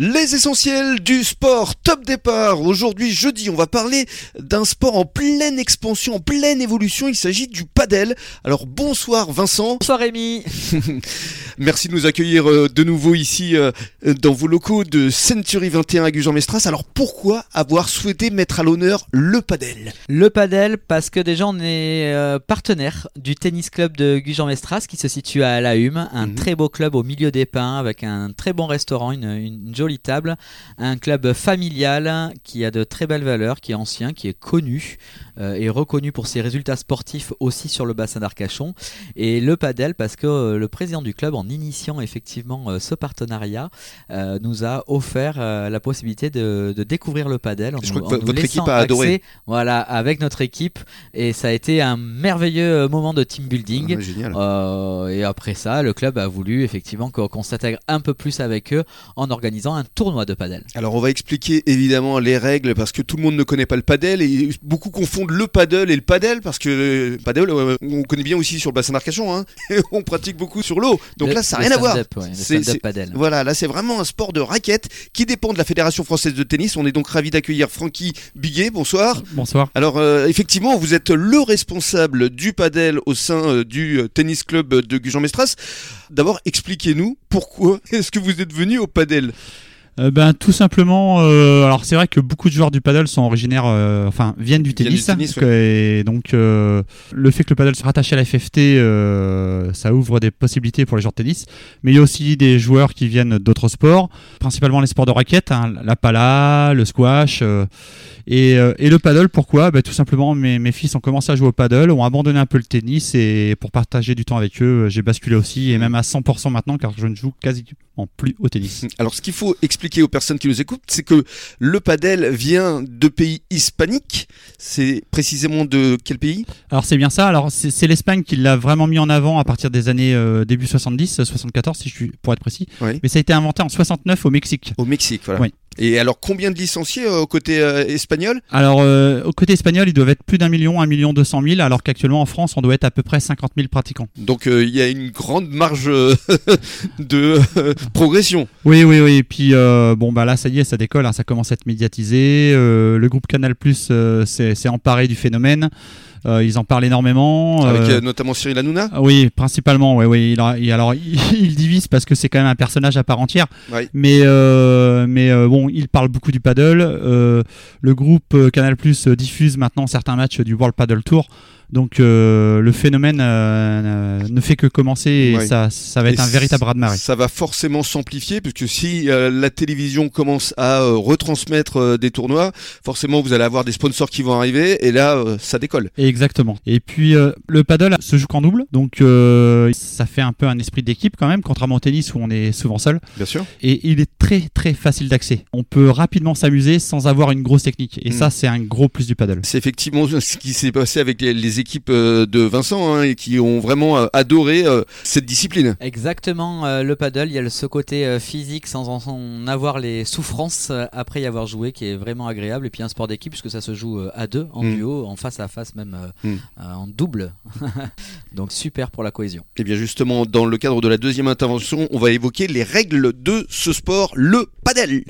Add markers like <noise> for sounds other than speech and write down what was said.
Les essentiels du sport, top départ. Aujourd'hui, jeudi, on va parler d'un sport en pleine expansion, en pleine évolution. Il s'agit du Alors bonsoir Vincent. Bonsoir Rémi. <laughs> Merci de nous accueillir euh, de nouveau ici euh, dans vos locaux de Century 21 à Gujan-Mestras. Alors pourquoi avoir souhaité mettre à l'honneur le padel? Le padel parce que déjà on est euh, partenaire du tennis club de Gujan-Mestras qui se situe à La Hume, un Mhm. très beau club au milieu des pins avec un très bon restaurant, une, une jolie table, un club familial qui a de très belles valeurs, qui est ancien, qui est connu euh, et reconnu pour ses résultats sportifs aussi sur le bassin d'Arcachon. Et le padel parce que euh, le président du club, en initiant effectivement euh, ce partenariat, euh, nous a offert la possibilité de, de découvrir le padel. en Je nous- crois que en votre équipe a adoré. Voilà, avec notre équipe. Et ça a été un merveilleux moment de team building. Ah, Génial. Euh, et après ça, le club a voulu effectivement qu'on s'intègre un peu plus avec eux en organisant un tournoi de padel. Alors on va expliquer évidemment les règles parce que tout le monde ne connaît pas le padel et beaucoup confondent le paddle et le padel parce que le euh, on connaît bien aussi sur le bassin d'Arcachon hein. <laughs> on pratique beaucoup sur l'eau. Donc Le- là ça n'a rien à voir. ouais, le C'est- voilà là c'est vraiment un sport de raquette qui dépend de la Fédération Française de Tennis. On est donc ravi d'accueillir Francky Biguet. Bonsoir. Bonsoir. alors euh, effectivement vous êtes le responsable du padel au sein euh, du euh, tennis club de Gujan-Mestras. D'abord expliquez-nous pourquoi <laughs> est-ce que vous êtes venu au padel? Euh, ben tout simplement, euh, alors c'est vrai que beaucoup de joueurs du paddle sont originaires, euh, enfin viennent du tennis, que- et donc le fait que le paddle se rattache à la FFT, ça ouvre des possibilités pour les joueurs de tennis. Mais il y a aussi des joueurs qui viennent d'autres sports, principalement les sports de raquettes, hein, la pala, le squash. et, et le paddle, pourquoi? Ben, Tout simplement, mes, mes fils ont commencé à jouer au paddle, ont abandonné un peu le tennis et pour partager du temps avec eux, j'ai basculé aussi et même à 100% maintenant car je ne joue quasiment plus au tennis. Alors, ce qu'il faut expliquer aux personnes qui nous écoutent, c'est que le padel vient de pays hispaniques. C'est précisément de quel pays? Alors c'est bien ça. Alors c'est l'Espagne qui l'a vraiment mis en avant à partir des années euh, début 70, euh, 74 si je suis pour être précis. Oui. Mais ça a été inventé en 69 au Mexique. Au Mexique, voilà. Oui. Et alors, combien de licenciés euh, au côté euh, espagnol? Alors euh, au côté espagnol, ils doivent être plus d'un million, un million deux cent mille, alors qu'actuellement en France, on doit être à peu près 50 000 pratiquants. Donc, euh, il y a une grande marge <laughs> de progression. Oui, oui, oui. Et puis bon bah là, ça y est, ça décolle, hein, ça commence à être médiatisé. Le groupe Canal Plus s'est emparé du phénomène. Euh, ils en parlent énormément. Avec Euh, euh, notamment Cyril Hanouna? Oui, principalement, oui, oui. Il a- il- alors, il, <laughs> il divise parce que c'est quand même un personnage à part entière. Ouais. Mais, mais bon, il parle beaucoup du paddle. Le groupe Canal Plus diffuse maintenant certains matchs du World Paddle Tour. Donc, euh, le phénomène euh, ne fait que commencer et Ouais. ça, ça va Et être un véritable raz-de-marée. Ça va forcément s'amplifier, puisque si euh, la télévision commence à euh, retransmettre euh, des tournois, forcément vous allez avoir des sponsors qui vont arriver, et là, euh, ça décolle. Exactement. Et puis euh, le paddle se joue qu'en double, donc euh, ça fait un peu un esprit d'équipe quand même, contrairement au tennis où on est souvent seul. Bien sûr. et il est très très facile d'accès. On peut rapidement s'amuser sans avoir une grosse technique. Et Mm. ça, c'est un gros plus du paddle. C'est effectivement ce qui s'est passé avec les, les équipes euh, de Vincent hein, et qui ont vraiment euh, adoré euh, cette discipline. Exactement, le paddle, il y a ce côté physique sans en, avoir les souffrances après y avoir joué qui est vraiment agréable. Et puis un sport d'équipe puisque ça se joue à deux, en Mm. duo, en face à face même, Mm. en double. <laughs> Donc super pour la cohésion. Et bien justement, dans le cadre de la deuxième intervention, on va évoquer les règles de ce sport, le padel.